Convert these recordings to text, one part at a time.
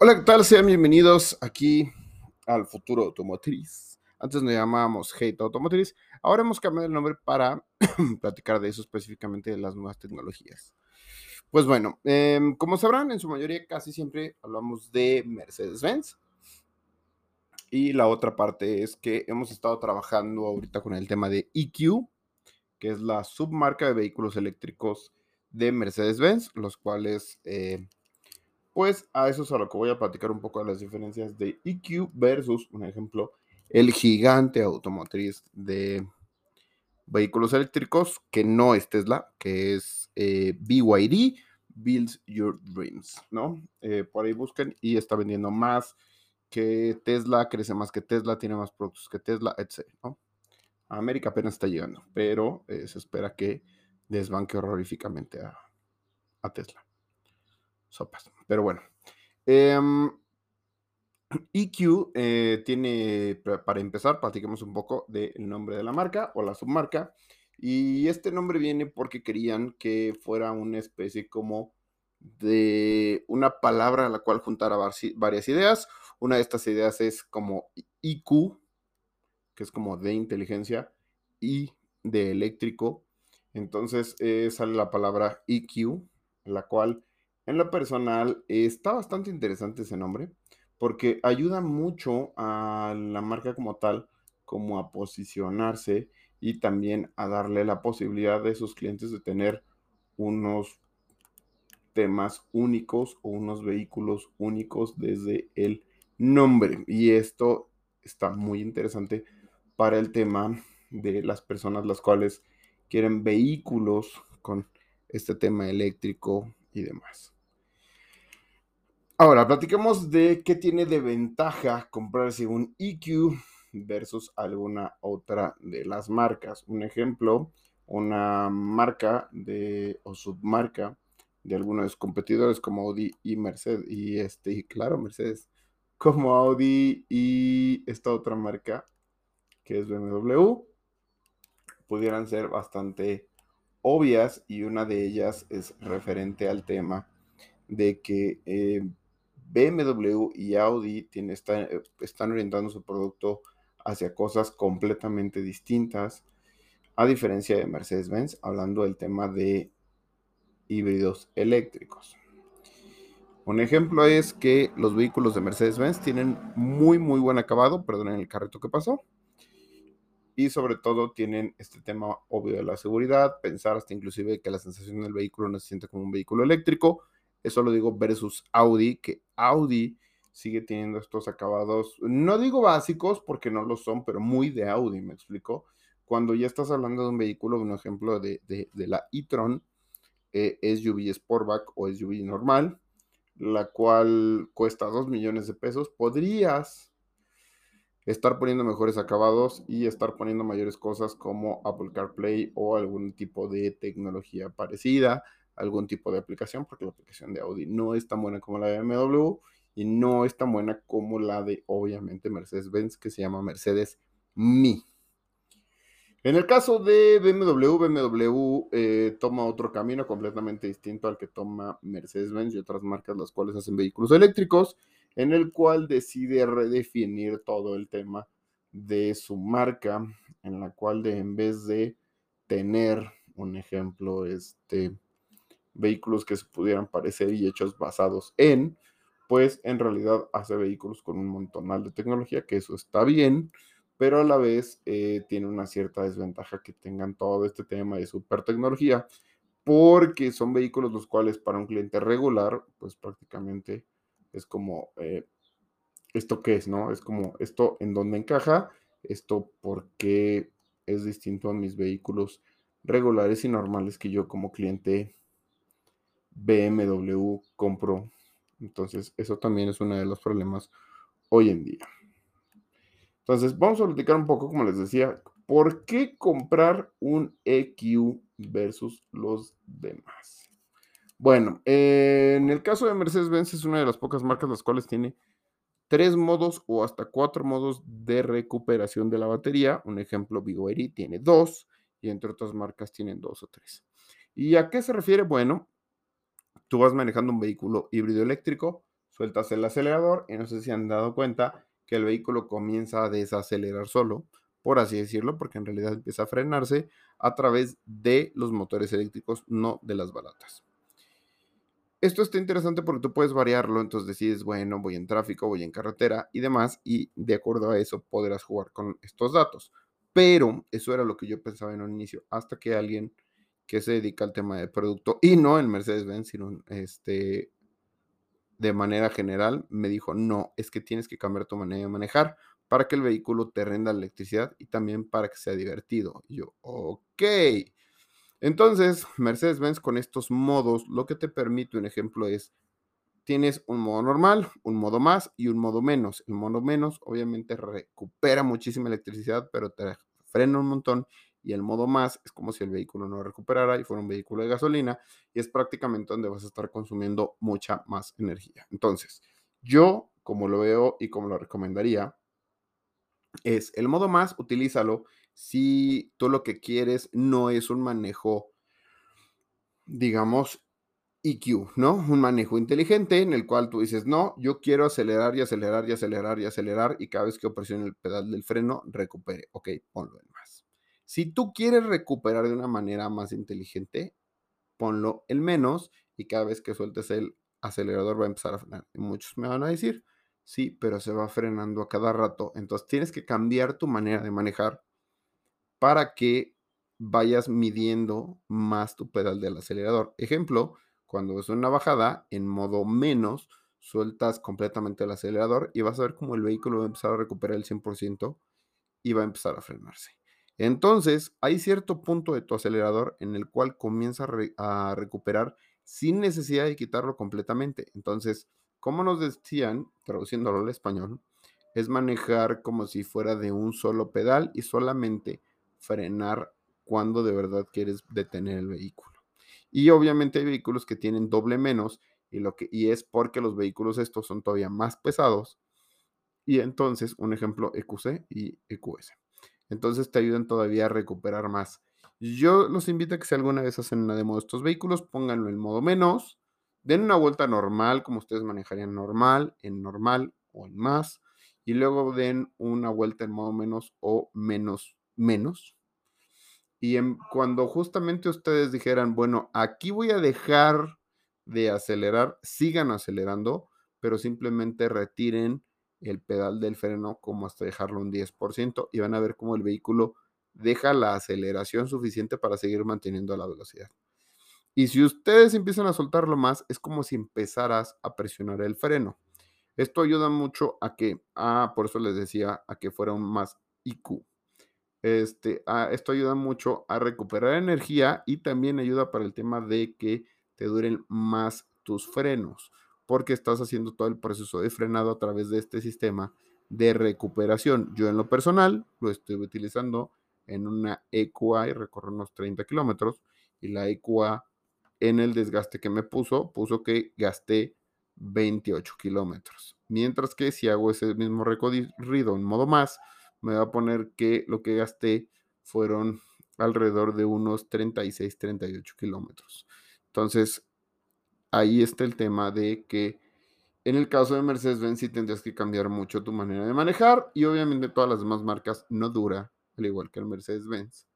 Hola, ¿qué tal? Sean bienvenidos aquí al futuro automotriz. Antes nos llamábamos Hate Automotriz. Ahora hemos cambiado el nombre para platicar de eso específicamente de las nuevas tecnologías. Pues bueno, em, como sabrán, en su mayoría casi siempre hablamos de Mercedes-Benz. Y la otra parte es que hemos estado trabajando ahorita con el tema de EQ, que es la submarca de vehículos eléctricos de Mercedes-Benz, los cuales eh, pues a eso es a lo que voy a platicar un poco de las diferencias de EQ versus, un ejemplo, el gigante automotriz de vehículos eléctricos, que no es Tesla, que es eh, BYD, Builds Your Dreams, ¿no? Eh, por ahí busquen y está vendiendo más que Tesla, crece más que Tesla, tiene más productos que Tesla, etc. América apenas está llegando, pero eh, se espera que desbanque horroríficamente a, a Tesla sopas. Pero bueno. EQ em, e eh, tiene, para empezar, platiquemos un poco del nombre de la marca o la submarca. Y este nombre viene porque querían que fuera una especie como de una palabra a la cual juntara varias ideas. Una de estas ideas es como IQ, que es como de inteligencia, y de eléctrico. Entonces eh, sale la palabra EQ, la cual en lo personal, está bastante interesante ese nombre porque ayuda mucho a la marca como tal, como a posicionarse y también a darle la posibilidad de sus clientes de tener unos temas únicos o unos vehículos únicos desde el nombre. Y esto está muy interesante para el tema de las personas las cuales quieren vehículos con este tema eléctrico y demás. Ahora, platiquemos de qué tiene de ventaja comprarse un EQ versus alguna otra de las marcas. Un ejemplo, una marca de, o submarca de algunos competidores como Audi y Mercedes. Y este, claro, Mercedes, como Audi y esta otra marca que es BMW, pudieran ser bastante obvias y una de ellas es referente al tema de que eh, BMW y Audi eh, están orientando su producto hacia cosas completamente distintas, a diferencia de Mercedes-Benz, hablando del tema de híbridos eléctricos. Un ejemplo es que los vehículos de Mercedes-Benz tienen muy, muy buen acabado, perdonen el carrito que pasó, y sobre todo tienen este tema obvio de la seguridad, pensar hasta inclusive que la sensación del vehículo no se siente como un vehículo eléctrico, eso lo digo versus Audi, que Audi sigue teniendo estos acabados, no digo básicos porque no lo son, pero muy de Audi, me explico. Cuando ya estás hablando de un vehículo, un ejemplo de, la e-tron, eh, SUV Sportback o SUV normal, la cual cuesta 2 millones de pesos, podrías estar poniendo mejores acabados y estar poniendo mayores cosas como Apple CarPlay o algún tipo de tecnología parecida algún tipo de aplicación, porque la aplicación de Audi no es tan buena como la de BMW y no es tan buena como la de, obviamente, Mercedes-Benz, que se llama Mercedes Mi. En el caso de BMW, BMW eh, toma otro camino completamente distinto al que toma Mercedes-Benz y otras marcas las cuales hacen vehículos eléctricos, en el cual decide redefinir todo el tema de su marca, en la cual de, en vez de tener un ejemplo, este, vehículos que se pudieran parecer y hechos basados en, pues en realidad hace vehículos con un montonal de tecnología, que eso está bien, pero a la vez eh, tiene una cierta desventaja que tengan todo este tema de super tecnología, porque son vehículos los cuales para un cliente regular, pues prácticamente es como, eh, ¿esto qué es, no? Es como, ¿esto en dónde encaja? ¿Esto porque es distinto a mis vehículos regulares y normales que yo como cliente BMW compró. Entonces, eso también es uno de los problemas hoy en día. Entonces, vamos a platicar un poco, como les decía, ¿por qué comprar un EQ versus los demás? Bueno, en el caso de Mercedes-Benz es una de las pocas marcas las cuales tiene tres modos o hasta cuatro modos de recuperación de la batería. Un ejemplo, Vigoeri tiene dos y entre otras marcas tienen dos o tres. ¿Y a qué se refiere? Bueno, tú vas manejando un vehículo híbrido eléctrico, sueltas el acelerador y no sé si han dado cuenta que el vehículo comienza a desacelerar solo, por así decirlo, porque en realidad empieza a frenarse a través de los motores eléctricos, no de las balatas. Esto está interesante porque tú puedes variarlo, entonces decides, bueno, voy en tráfico, voy en carretera y demás, y de acuerdo a eso podrás jugar con estos datos. Pero eso era lo que yo pensaba en un inicio, hasta que alguien que se dedica al tema de producto, y no el Mercedes-Benz, sino este, de manera general, me dijo, no, es que tienes que cambiar tu manera de manejar para que el vehículo te renda electricidad y también para que sea divertido. Y yo, ok. Entonces, Mercedes-Benz con estos modos, lo que te permite, un ejemplo es, tienes un modo normal, un modo más y un modo menos. El modo menos obviamente recupera muchísima electricidad, pero te frena un montón. Y el modo más es como si el vehículo no recuperara y fuera un vehículo de gasolina y es prácticamente donde vas a estar consumiendo mucha más energía. Entonces, yo, como lo veo y como lo recomendaría, es el modo más, utilízalo si tú lo que quieres no es un manejo, digamos, EQ, ¿no? Un manejo inteligente en el cual tú dices, no, yo quiero acelerar y acelerar y acelerar y acelerar y cada vez que presione el pedal del freno, recupere. Ok, ponlo en más. Si tú quieres recuperar de una manera más inteligente, ponlo en menos y cada vez que sueltes el acelerador va a empezar a frenar. Muchos me van a decir, sí, pero se va frenando a cada rato. Entonces tienes que cambiar tu manera de manejar para que vayas midiendo más tu pedal del acelerador. Ejemplo, cuando es una bajada en modo menos, sueltas completamente el acelerador y vas a ver cómo el vehículo va a empezar a recuperar el 100% y va a empezar a frenarse. Entonces, hay cierto punto de tu acelerador en el cual comienza a, recuperar sin necesidad de quitarlo completamente. Entonces, como nos decían, traduciéndolo al español, es manejar como si fuera de un solo pedal y solamente frenar cuando de verdad quieres detener el vehículo. Y obviamente hay vehículos que tienen doble menos y, lo que, y es porque los vehículos estos son todavía más pesados. Y entonces, un ejemplo, EQC y EQS. Entonces te ayudan todavía a recuperar más. Yo los invito a que si alguna vez hacen una demo de estos vehículos, pónganlo en modo menos, den una vuelta normal, como ustedes manejarían normal, en normal o en más, y luego den una vuelta en modo menos o menos menos. Y cuando justamente ustedes dijeran, bueno, aquí voy a dejar de acelerar, sigan acelerando, pero simplemente retiren el pedal del freno como hasta dejarlo un 10% y van a ver cómo el vehículo deja la aceleración suficiente para seguir manteniendo la velocidad. Y si ustedes empiezan a soltarlo más, es como si empezaras a presionar el freno. Esto ayuda mucho a que, ah, por eso les decía, a que fuera un más IQ. Este, ah, esto ayuda mucho a recuperar energía y también ayuda para el tema de que te duren más tus frenos, porque estás haciendo todo el proceso de frenado a través de este sistema de recuperación. Yo en lo personal lo estoy utilizando en una EQA y recorro unos 30 kilómetros y la EQA en el desgaste que me puso, puso que gasté 28 kilómetros. Mientras que si hago ese mismo recorrido en modo más, me va a poner que lo que gasté fueron alrededor de unos 36, 38 kilómetros. Entonces, ahí está el tema de que en el caso de Mercedes-Benz sí tendrías que cambiar mucho tu manera de manejar y obviamente todas las demás marcas no dura, al igual que el Mercedes-Benz.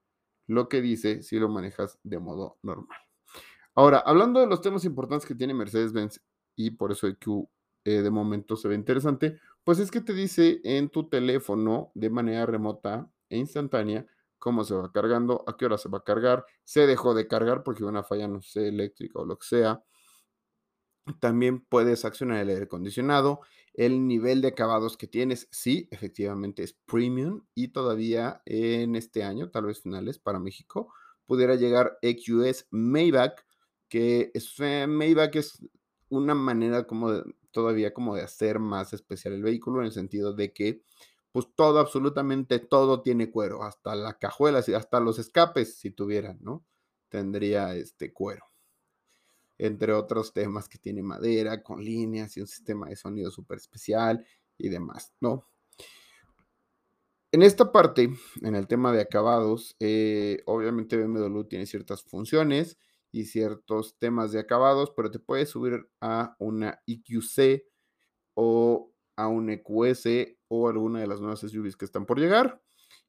Lo que dice si lo manejas de modo normal. Ahora, hablando de los temas importantes que tiene Mercedes-Benz y por eso EQ eh, de momento se ve interesante, pues es que te dice en tu teléfono de manera remota e instantánea cómo se va cargando, a qué hora se va a cargar, se dejó de cargar porque una falla, no sé, eléctrica o lo que sea. También puedes accionar el aire acondicionado, el nivel de acabados que tienes, sí, efectivamente es premium y todavía en este año, tal vez finales para México, pudiera llegar EQS Maybach, que es, eh, Maybach es una manera como de, todavía como de hacer más especial el vehículo en el sentido de que pues todo, absolutamente todo tiene cuero, hasta la cajuela, hasta los escapes si tuvieran, ¿no? Tendría este cuero. Entre otros temas que tiene madera, con líneas y un sistema de sonido súper especial y demás, ¿no? En esta parte, en el tema de acabados, eh, obviamente BMW tiene ciertas funciones y ciertos temas de acabados, pero te puedes subir a una EQC o a un EQS o alguna de las nuevas SUVs que están por llegar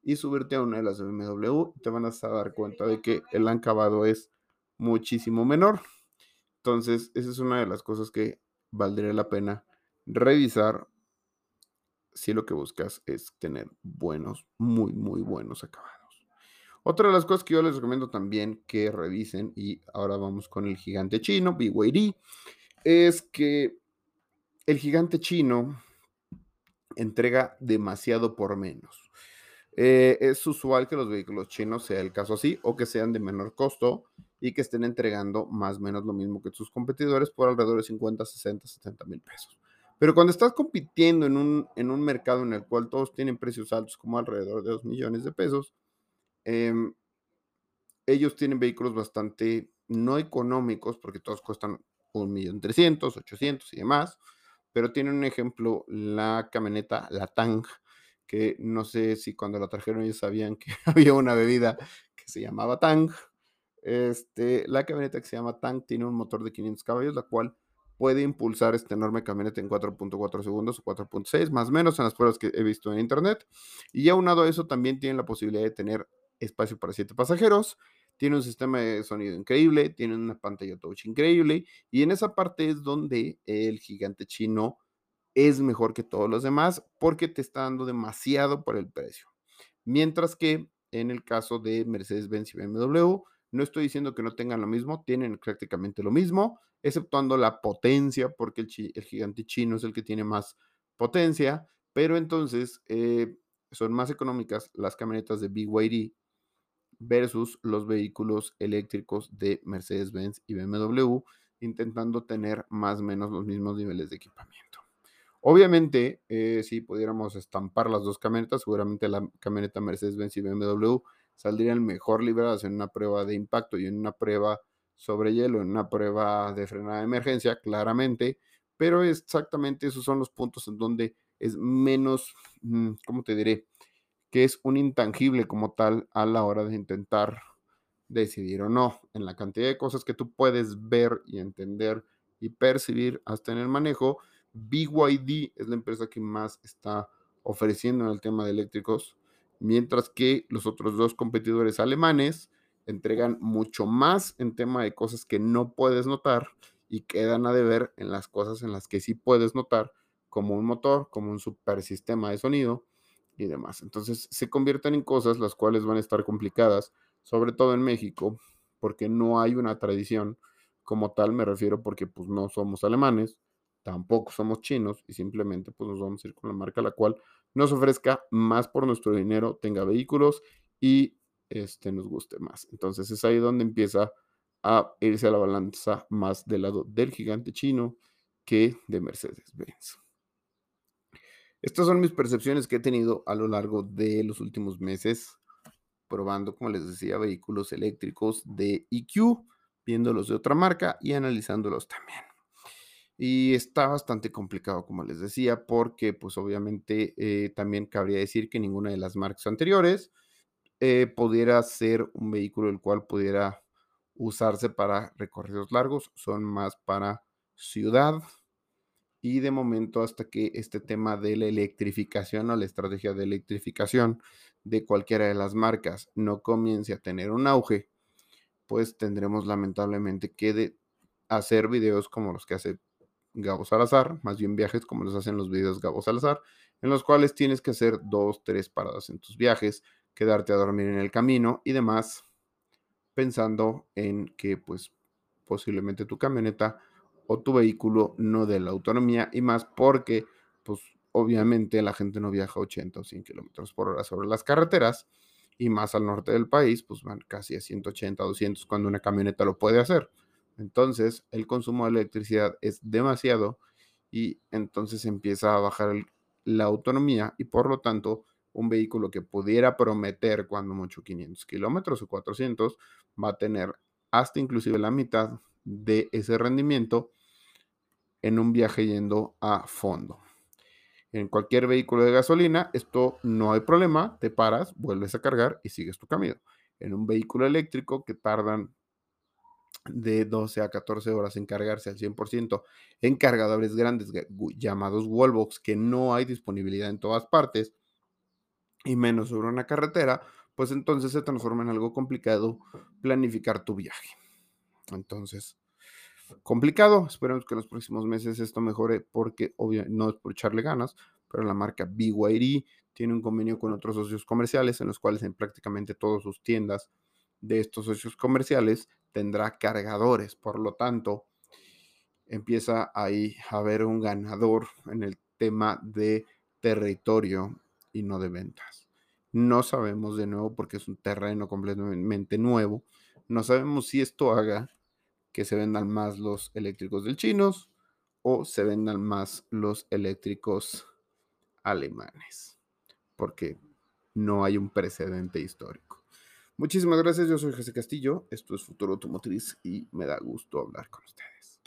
y subirte a una de las BMW, te van a dar cuenta de que el acabado es muchísimo menor. Entonces, esa es una de las cosas que valdría la pena revisar si lo que buscas es tener buenos, muy, muy buenos acabados. Otra de las cosas que yo les recomiendo también que revisen, y ahora vamos con el gigante chino, BYD, es que el gigante chino entrega demasiado por menos. Eh, es usual que los vehículos chinos sea el caso así o que sean de menor costo y que estén entregando más o menos lo mismo que sus competidores por alrededor de 50, 60, 70 mil pesos. Pero cuando estás compitiendo en un, en un mercado en el cual todos tienen precios altos, como alrededor de 2 millones de pesos, em, ellos tienen vehículos bastante no económicos, porque todos cuestan un millón trescientos, 800 y demás, pero tienen un ejemplo, la camioneta, la Tang, que no sé si cuando la trajeron ellos sabían que había una bebida que se llamaba Tang. Este, la camioneta que se llama Tang tiene un motor de 500 caballos, la cual puede impulsar esta enorme camioneta en 4.4 segundos o 4.6, más o menos en las pruebas que he visto en internet. Y aunado a eso, también tiene la posibilidad de tener espacio para 7 pasajeros. Tiene un sistema de sonido increíble, tiene una pantalla touch increíble. Y en esa parte es donde el gigante chino es mejor que todos los demás porque te está dando demasiado por el precio. Mientras que en el caso de Mercedes-Benz y BMW, no estoy diciendo que no tengan lo mismo, tienen prácticamente lo mismo, exceptuando la potencia, porque el, gigante chino es el que tiene más potencia, pero entonces eh, son más económicas las camionetas de BYD versus los vehículos eléctricos de Mercedes-Benz y BMW, intentando tener más o menos los mismos niveles de equipamiento. Obviamente, eh, si pudiéramos estampar las dos camionetas, seguramente la camioneta Mercedes-Benz y BMW saldrían mejor liberadas en una prueba de impacto y en una prueba sobre hielo, en una prueba de frenada de emergencia, claramente, pero exactamente esos son los puntos en donde es menos, mm, ¿cómo te diré? Que es un intangible como tal a la hora de intentar decidir o no, en la cantidad de cosas que tú puedes ver y entender y percibir hasta en el manejo, BYD es la empresa que más está ofreciendo en el tema de eléctricos, mientras que los otros dos competidores alemanes entregan mucho más en tema de cosas que no puedes notar y quedan a deber en las cosas en las que sí puedes notar, como un motor, como un super sistema de sonido y demás. Entonces se convierten en cosas las cuales van a estar complicadas, sobre todo en México, porque no hay una tradición como tal, me refiero porque pues no somos alemanes, tampoco somos chinos y simplemente pues nos vamos a ir con la marca la cual nos ofrezca más por nuestro dinero, tenga vehículos y este, nos guste más. Entonces es ahí donde empieza a irse a la balanza más del lado del gigante chino que de Mercedes-Benz. Estas son mis percepciones que he tenido a lo largo de los últimos meses, probando, como les decía, vehículos eléctricos de EQ, viéndolos de otra marca y analizándolos también. Y está bastante complicado, como les decía, porque pues obviamente eh, también cabría decir que ninguna de las marcas anteriores eh, pudiera ser un vehículo el cual pudiera usarse para recorridos largos, son más para ciudad. Y de momento hasta que este tema de la electrificación o la estrategia de electrificación de cualquiera de las marcas no comience a tener un auge, pues tendremos lamentablemente que hacer videos como los que hace Gabo Salazar, más bien viajes como los hacen los videos Gabo Salazar, en los cuales tienes que hacer dos, tres paradas en tus viajes, quedarte a dormir en el camino y demás, pensando en que pues posiblemente tu camioneta o tu vehículo no dé la autonomía y más porque pues obviamente la gente no viaja 80 o 100 kilómetros por hora sobre las carreteras y más al norte del país pues van casi a 180, 200 cuando una camioneta lo puede hacer. Entonces, el consumo de electricidad es demasiado y entonces empieza a bajar la autonomía y por lo tanto un vehículo que pudiera prometer cuando mucho 500 kilómetros o 400 va a tener hasta inclusive la mitad de ese rendimiento en un viaje yendo a fondo. En cualquier vehículo de gasolina, esto no hay problema, te paras, vuelves a cargar y sigues tu camino. En un vehículo eléctrico que tardan de 12 a 14 horas en cargarse al 100% en cargadores grandes llamados wallbox que no hay disponibilidad en todas partes y menos sobre una carretera, pues entonces se transforma en algo complicado planificar tu viaje. Entonces, complicado. Esperemos que en los próximos meses esto mejore porque obviamente no es por echarle ganas, pero la marca BYD tiene un convenio con otros socios comerciales en los cuales en prácticamente todas sus tiendas de estos socios comerciales tendrá cargadores. Por lo tanto, empieza ahí a haber un ganador en el tema de territorio y no de ventas. No sabemos de nuevo porque es un terreno completamente nuevo. No sabemos si esto haga que se vendan más los eléctricos del chinos o se vendan más los eléctricos alemanes, porque no hay un precedente histórico. Muchísimas gracias, yo soy José Castillo, esto es Futuro Automotriz y me da gusto hablar con ustedes.